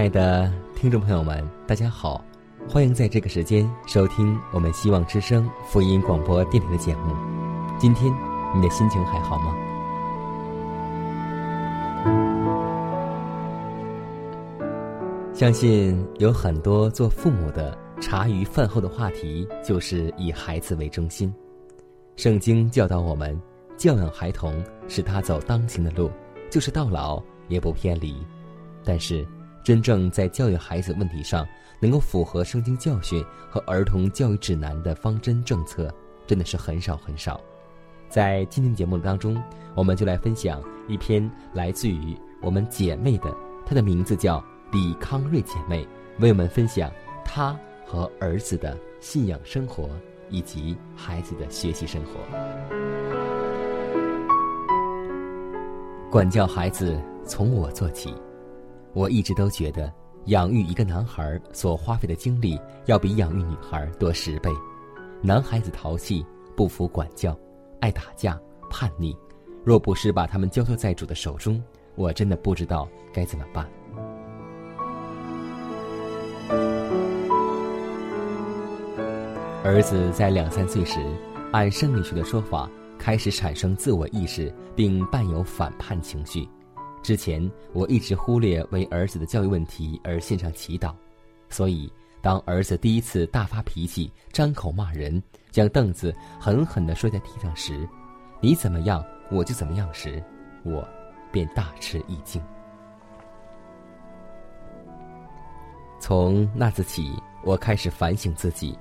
亲爱的听众朋友们，大家好，欢迎在这个时间收听我们希望之声福音广播电台的节目。今天你的心情还好吗？相信有很多做父母的茶余饭后的话题就是以孩子为中心。圣经教导我们，教养孩童，使他走当行的路，就是到老也不偏离。但是，真正在教育孩子问题上能够符合圣经教训和儿童教育指南的方针政策，真的是很少很少。在今天节目当中，我们就来分享一篇来自于我们姐妹的，她的名字叫李康瑞姐妹，为我们分享她和儿子的信仰生活以及孩子的学习生活。管教孩子从我做起。我一直都觉得，养育一个男孩所花费的精力要比养育女孩多十倍。男孩子淘气、不服管教、爱打架、叛逆，若不是把他们交托在主的手中，我真的不知道该怎么办。儿子在两三岁时，按生理学的说法，开始产生自我意识，并伴有反叛情绪。之前我一直忽略为儿子的教育问题而献上祈祷，所以当儿子第一次大发脾气、张口骂人、将凳子狠狠地摔在地上时，你怎么样我就怎么样时，我便大吃一惊。从那次起，我开始反省自己：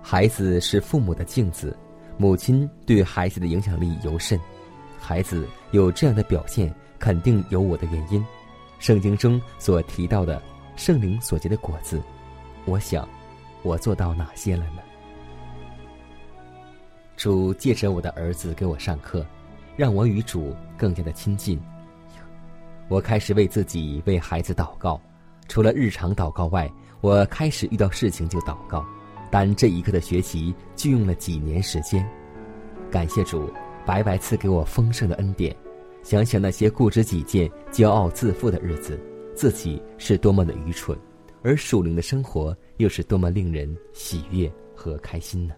孩子是父母的镜子，母亲对孩子的影响力尤甚，孩子有这样的表现。肯定有我的原因。圣经中所提到的圣灵所结的果子，我想，我做到哪些了呢？主借着我的儿子给我上课，让我与主更加的亲近。我开始为自己、为孩子祷告。除了日常祷告外，我开始遇到事情就祷告。但这一刻的学习就用了几年时间。感谢主，白白赐给我丰盛的恩典。想想那些固执己见、骄傲自负的日子，自己是多么的愚蠢，而属灵的生活又是多么令人喜悦和开心呢？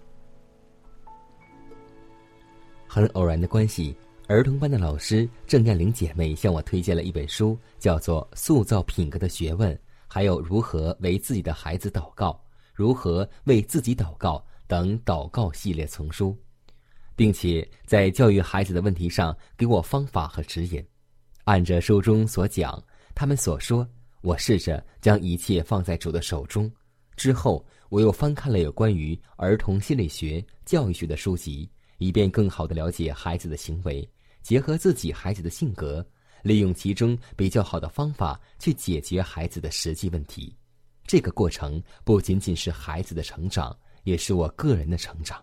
很偶然的关系，儿童班的老师郑艳玲姐妹向我推荐了一本书，叫做《塑造品格的学问》，还有如何为自己的孩子祷告、如何为自己祷告等祷告系列丛书。并且在教育孩子的问题上给我方法和指引，按着书中所讲，他们所说，我试着将一切放在主的手中。之后，我又翻看了有关于儿童心理学、教育学的书籍，以便更好的了解孩子的行为，结合自己孩子的性格，利用其中比较好的方法去解决孩子的实际问题。这个过程不仅仅是孩子的成长，也是我个人的成长。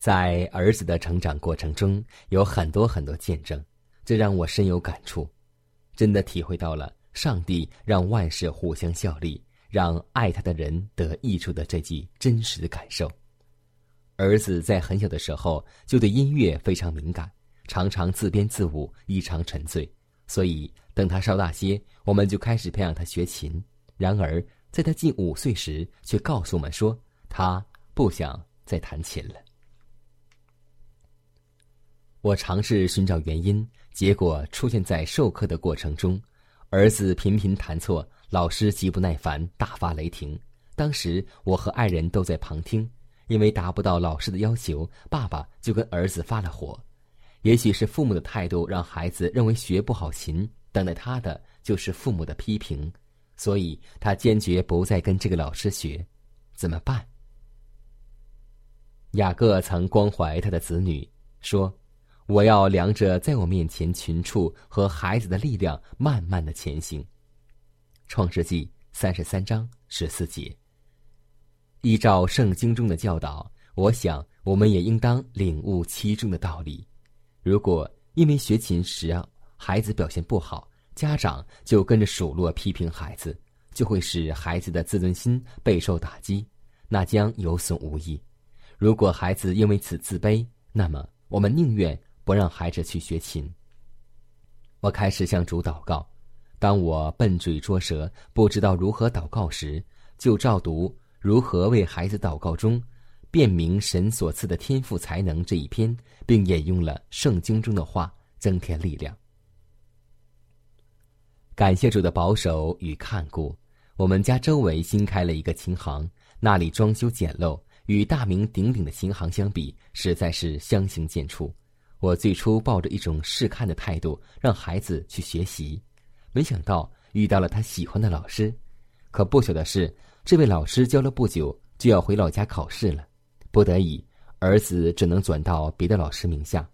在儿子的成长过程中，有很多很多见证，这让我深有感触，真的体会到了上帝让万事互相效力，让爱他的人得益处的这句真实的感受。儿子在很小的时候就对音乐非常敏感，常常自编自舞，异常沉醉。所以等他稍大些，我们就开始培养他学琴。然而在他近五岁时，却告诉我们说他不想再弹琴了。我尝试寻找原因，结果出现在授课的过程中，儿子频频弹错，老师极不耐烦，大发雷霆。当时我和爱人都在旁听，因为达不到老师的要求，爸爸就跟儿子发了火。也许是父母的态度让孩子认为学不好琴，等待他的就是父母的批评，所以他坚决不再跟这个老师学。怎么办？雅各曾关怀他的子女，说。我要量着在我面前群畜和孩子的力量，慢慢的前行。创世纪三十三章十四节。依照圣经中的教导，我想我们也应当领悟其中的道理。如果因为学琴时孩子表现不好，家长就跟着数落批评孩子，就会使孩子的自尊心备受打击，那将有损无益。如果孩子因为此自卑，那么我们宁愿。不让孩子去学琴。我开始向主祷告。当我笨嘴拙舌、不知道如何祷告时，就照读《如何为孩子祷告》中辨明神所赐的天赋才能这一篇，并引用了圣经中的话，增添力量。感谢主的保守与看顾，我们家周围新开了一个琴行，那里装修简陋，与大名鼎鼎的琴行相比，实在是相形见绌。我最初抱着一种试看的态度，让孩子去学习，没想到遇到了他喜欢的老师。可不巧的是，这位老师教了不久就要回老家考试了，不得已，儿子只能转到别的老师名下。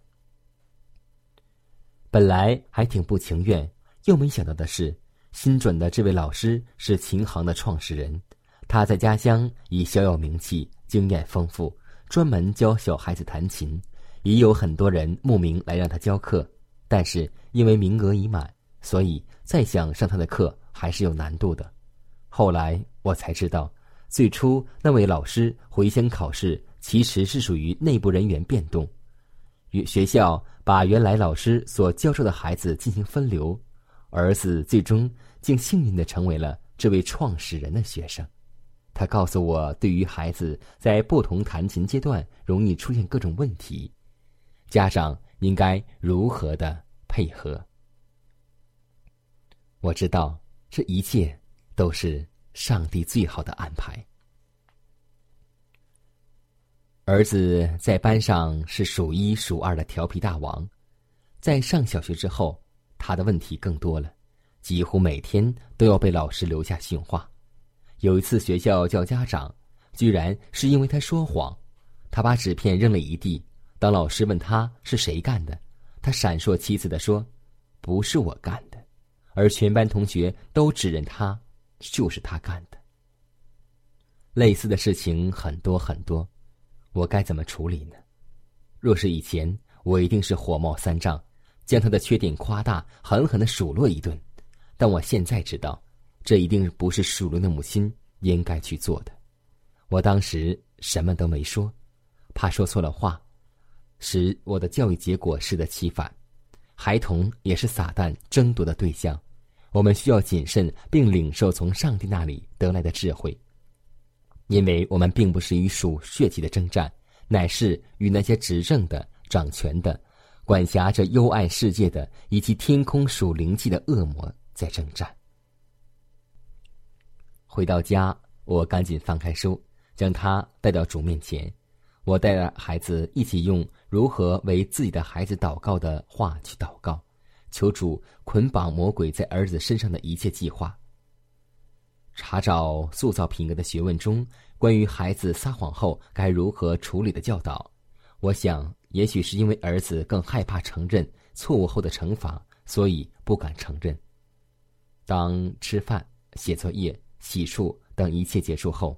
本来还挺不情愿，又没想到的是，新转的这位老师是琴行的创始人，他在家乡已小有名气，经验丰富，专门教小孩子弹琴。已有很多人慕名来让他教课，但是因为名额已满，所以再想上他的课还是有难度的。后来我才知道，最初那位老师回乡考试其实是属于内部人员变动，与学校把原来老师所教授的孩子进行分流，儿子最终竟幸运的成为了这位创始人的学生。他告诉我，对于孩子在不同弹琴阶段容易出现各种问题。家长应该如何的配合？我知道这一切都是上帝最好的安排。儿子在班上是数一数二的调皮大王，在上小学之后，他的问题更多了，几乎每天都要被老师留下训话。有一次学校叫家长，居然是因为他说谎，他把纸片扔了一地。当老师问他是谁干的，他闪烁其词的说：“不是我干的。”而全班同学都指认他就是他干的。类似的事情很多很多，我该怎么处理呢？若是以前，我一定是火冒三丈，将他的缺点夸大，狠狠的数落一顿。但我现在知道，这一定不是属灵的母亲应该去做的。我当时什么都没说，怕说错了话。使我的教育结果适得其反，孩童也是撒旦争夺的对象，我们需要谨慎并领受从上帝那里得来的智慧，因为我们并不是与属血气的征战，乃是与那些执政的、掌权的、管辖着幽暗世界的以及天空属灵气的恶魔在征战。回到家，我赶紧翻开书，将它带到主面前。我带着孩子一起用如何为自己的孩子祷告的话去祷告，求主捆绑魔鬼在儿子身上的一切计划。查找塑造品格的学问中关于孩子撒谎后该如何处理的教导，我想也许是因为儿子更害怕承认错误后的惩罚，所以不敢承认。当吃饭、写作业、洗漱等一切结束后，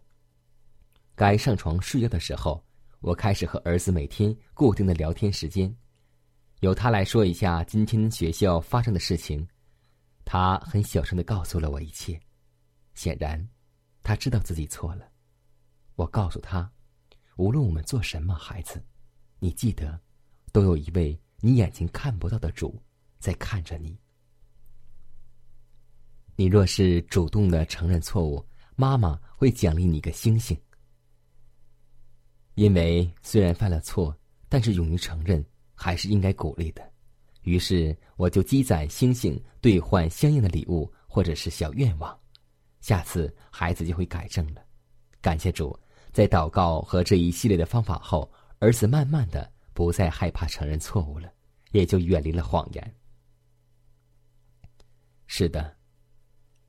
该上床睡觉的时候。我开始和儿子每天固定的聊天时间，由他来说一下今天学校发生的事情。他很小声的告诉了我一切，显然，他知道自己错了。我告诉他，无论我们做什么，孩子，你记得，都有一位你眼睛看不到的主在看着你。你若是主动的承认错误，妈妈会奖励你个星星。因为虽然犯了错，但是勇于承认还是应该鼓励的。于是我就积攒星星，兑换相应的礼物或者是小愿望，下次孩子就会改正了。感谢主，在祷告和这一系列的方法后，儿子慢慢的不再害怕承认错误了，也就远离了谎言。是的。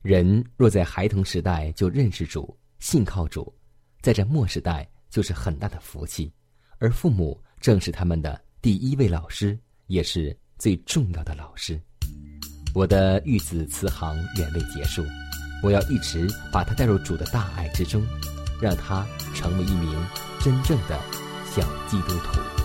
人若在孩童时代就认识主、信靠主，在这末时代就是很大的福气，而父母正是他们的第一位老师，也是最重要的老师。我的育子慈航远未结束，我要一直把他带入主的大爱之中，让他成为一名真正的小基督徒。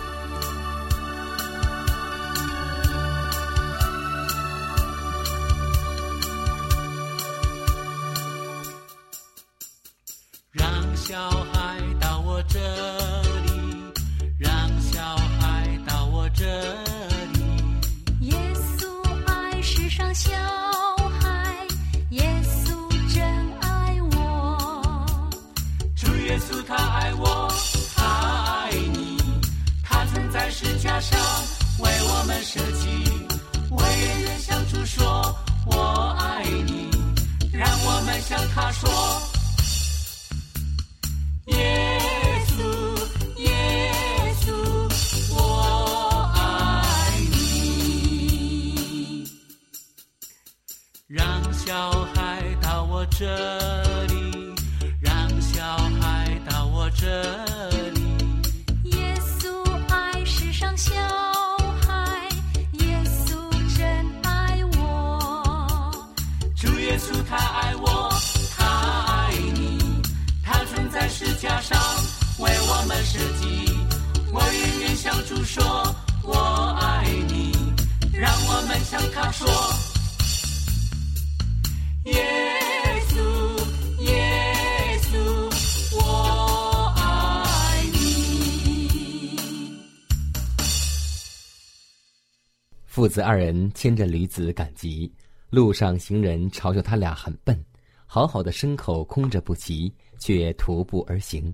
子二人牵着驴子赶集，路上行人嘲笑他俩很笨，好好的牲口空着不骑，却徒步而行。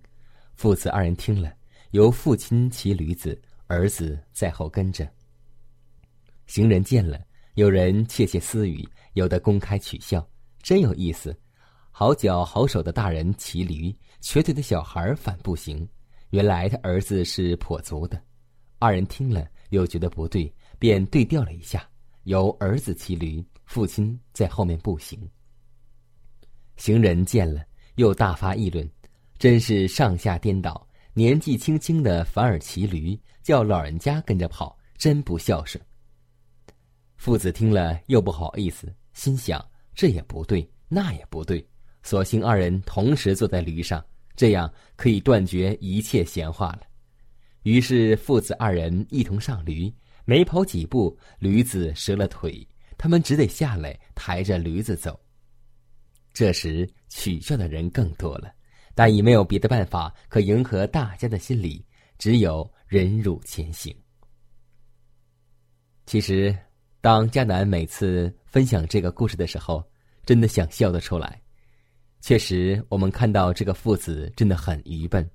父子二人听了，由父亲骑驴子，儿子在后跟着。行人见了，有人窃窃私语，有的公开取笑，真有意思。好脚好手的大人骑驴，瘸腿的小孩反步行。原来他儿子是跛足的。二人听了又觉得不对，便对调了一下，由儿子骑驴，父亲在后面步行。行人见了，又大发议论。真是上下颠倒，年纪轻轻的反而骑驴，叫老人家跟着跑，真不孝顺。父子听了又不好意思，心想这也不对，那也不对，索性二人同时坐在驴上，这样可以断绝一切闲话了。于是父子二人一同上驴，没跑几步，驴子折了腿，他们只得下来抬着驴子走。这时取笑的人更多了。但已没有别的办法可迎合大家的心理，只有忍辱前行。其实，当迦南每次分享这个故事的时候，真的想笑得出来。确实，我们看到这个父子真的很愚笨，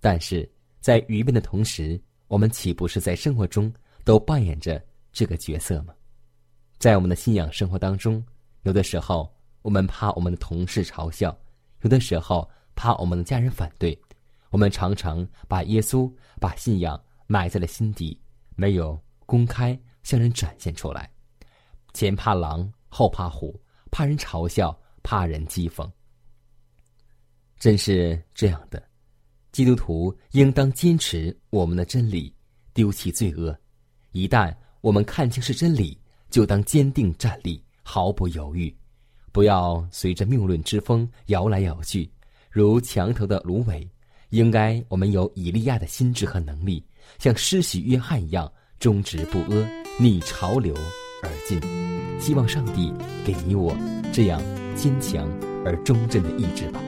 但是在愚笨的同时，我们岂不是在生活中都扮演着这个角色吗？在我们的信仰生活当中，有的时候我们怕我们的同事嘲笑，有的时候。怕我们的家人反对，我们常常把耶稣、把信仰埋在了心底，没有公开向人展现出来。前怕狼，后怕虎，怕人嘲笑，怕人讥讽。真是这样的，基督徒应当坚持我们的真理，丢弃罪恶。一旦我们看清是真理，就当坚定站立，毫不犹豫，不要随着谬论之风摇来摇去。如墙头的芦苇，应该我们有以利亚的心智和能力，像施洗约翰一样忠直不阿，逆潮流而进。希望上帝给你我这样坚强而忠贞的意志吧。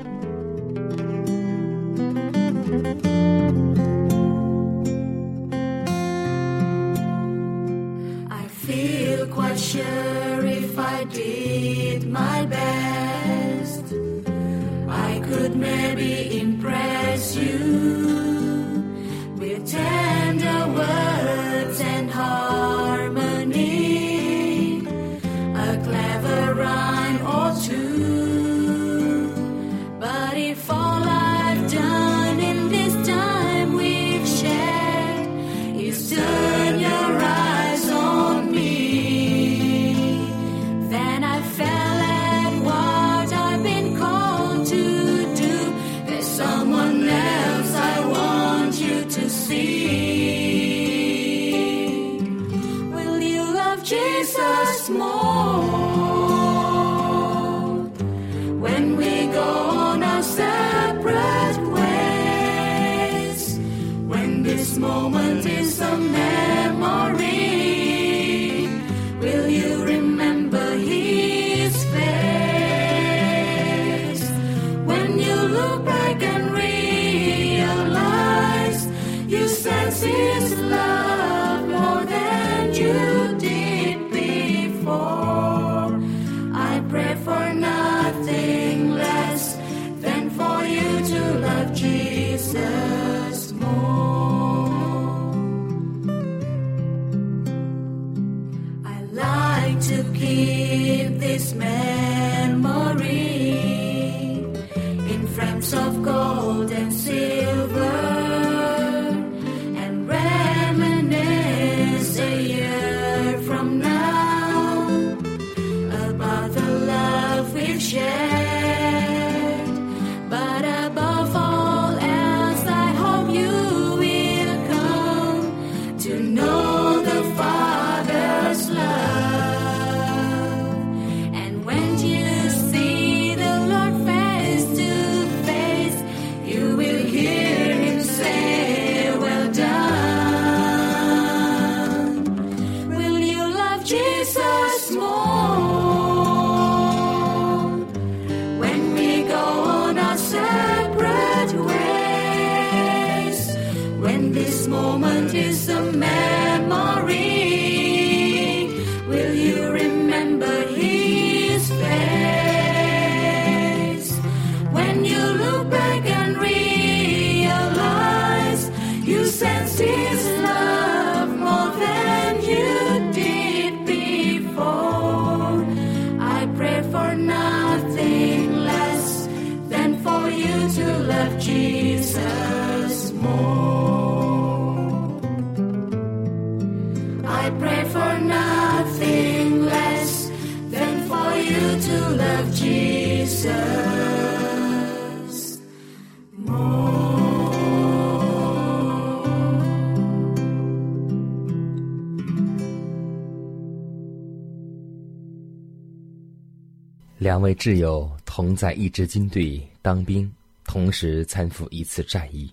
两位挚友同在一支军队当兵，同时参赴一次战役。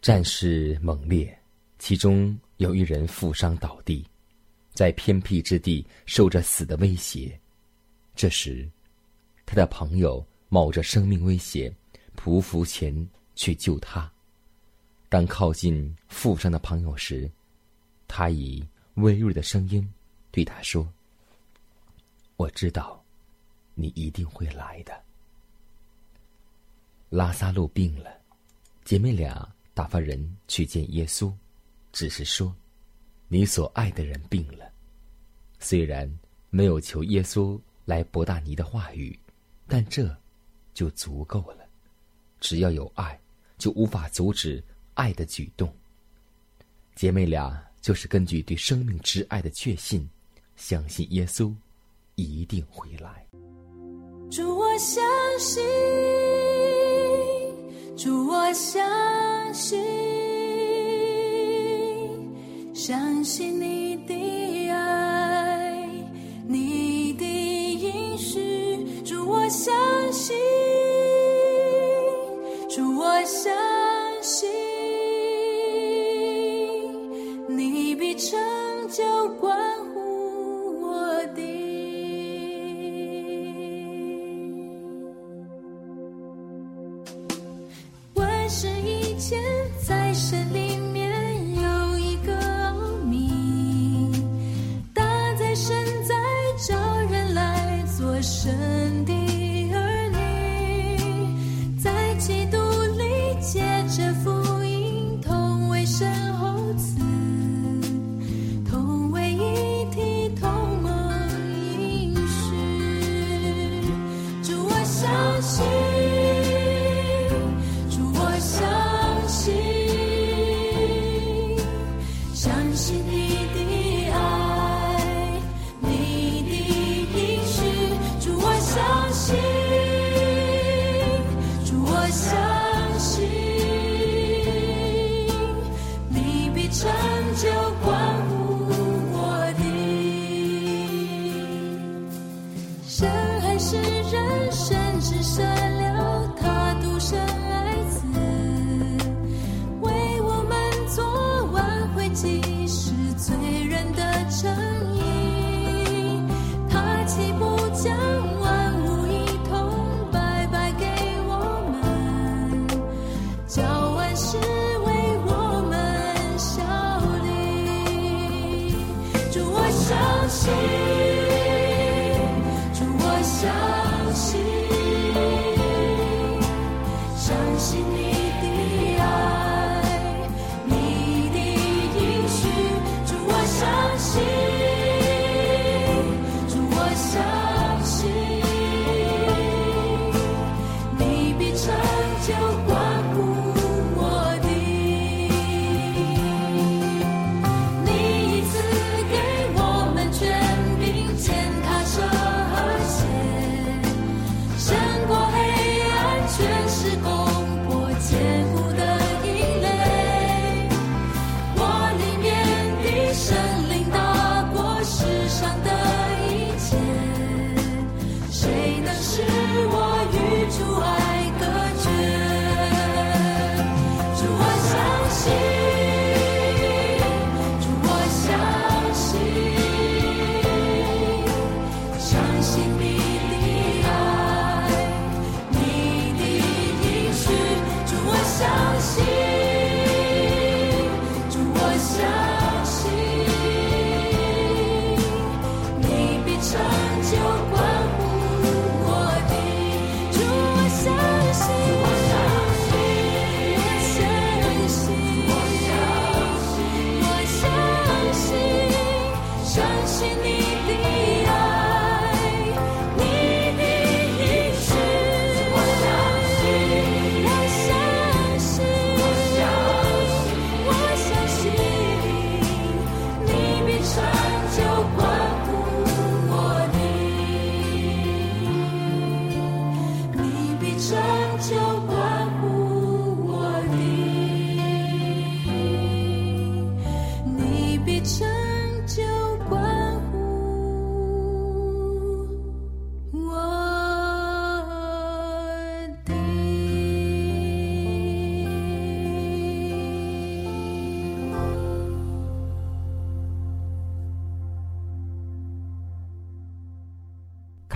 战事猛烈，其中有一人负伤倒地，在偏僻之地受着死的威胁。这时，他的朋友冒着生命危险匍匐前去救他。当靠近负伤的朋友时，他以微弱的声音对他说。我知道，你一定会来的。拉萨路病了，姐妹俩打发人去见耶稣，只是说：“你所爱的人病了。”虽然没有求耶稣来博大尼的话语，但这就足够了。只要有爱，就无法阻止爱的举动。姐妹俩就是根据对生命之爱的确信，相信耶稣。一定会来。主，我相信，主，我相信，相信你相信，你必成就关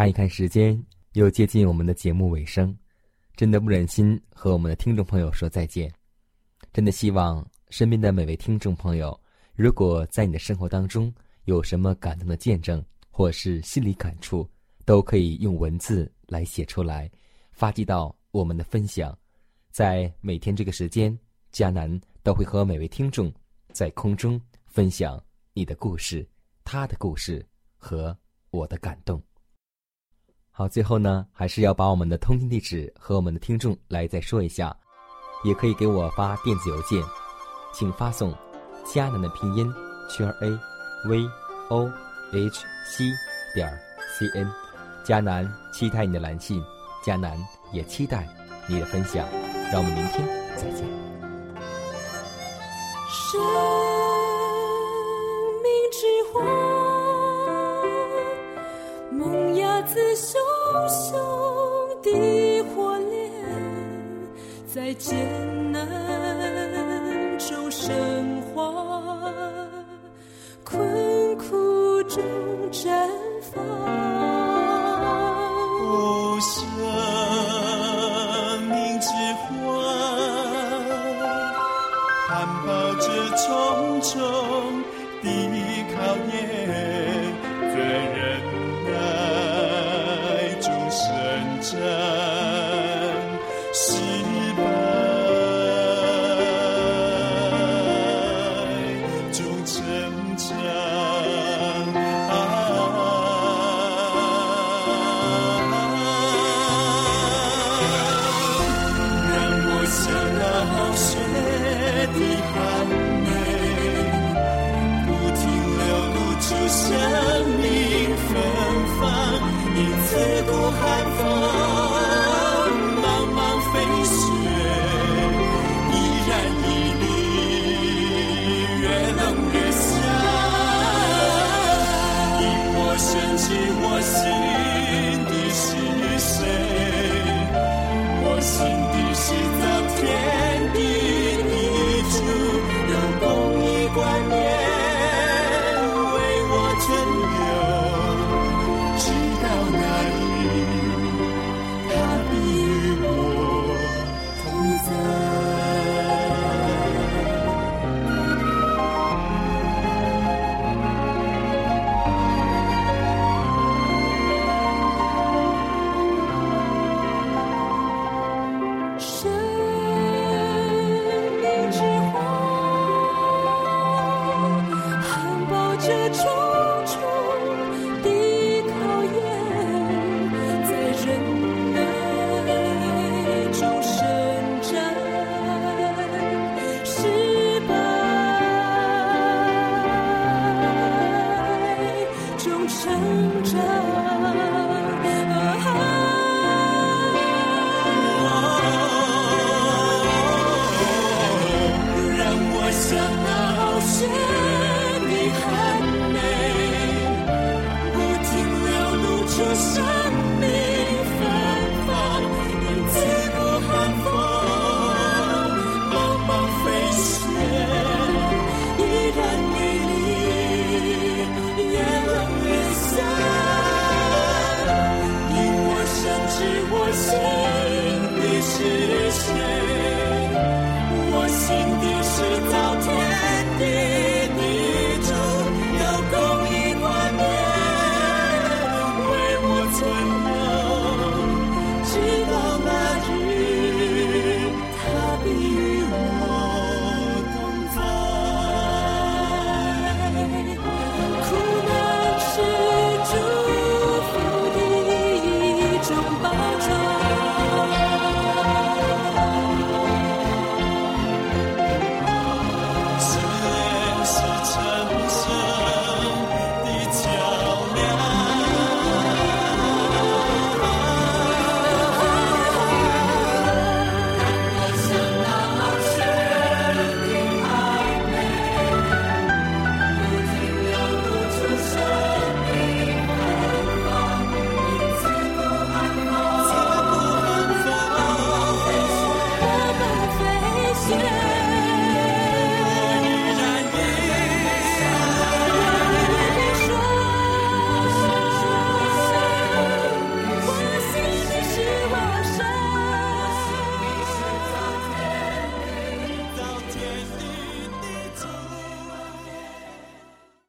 看一看时间，又接近我们的节目尾声，真的不忍心和我们的听众朋友说再见。真的希望身边的每位听众朋友，如果在你的生活当中有什么感动的见证，或是心理感触，都可以用文字来写出来，发寄到我们的分享。在每天这个时间，迦南都会和每位听众在空中分享你的故事、他的故事和我的感动。好，最后呢，还是要把我们的通信地址和我们的听众来再说一下，也可以给我发电子邮件，请发送迦南的拼音圈 a v o h c 点 c n，迦南期待你的来信，迦南也期待你的分享，让我们明天再见。似熊熊的火焰，在艰难中升华，困苦中绽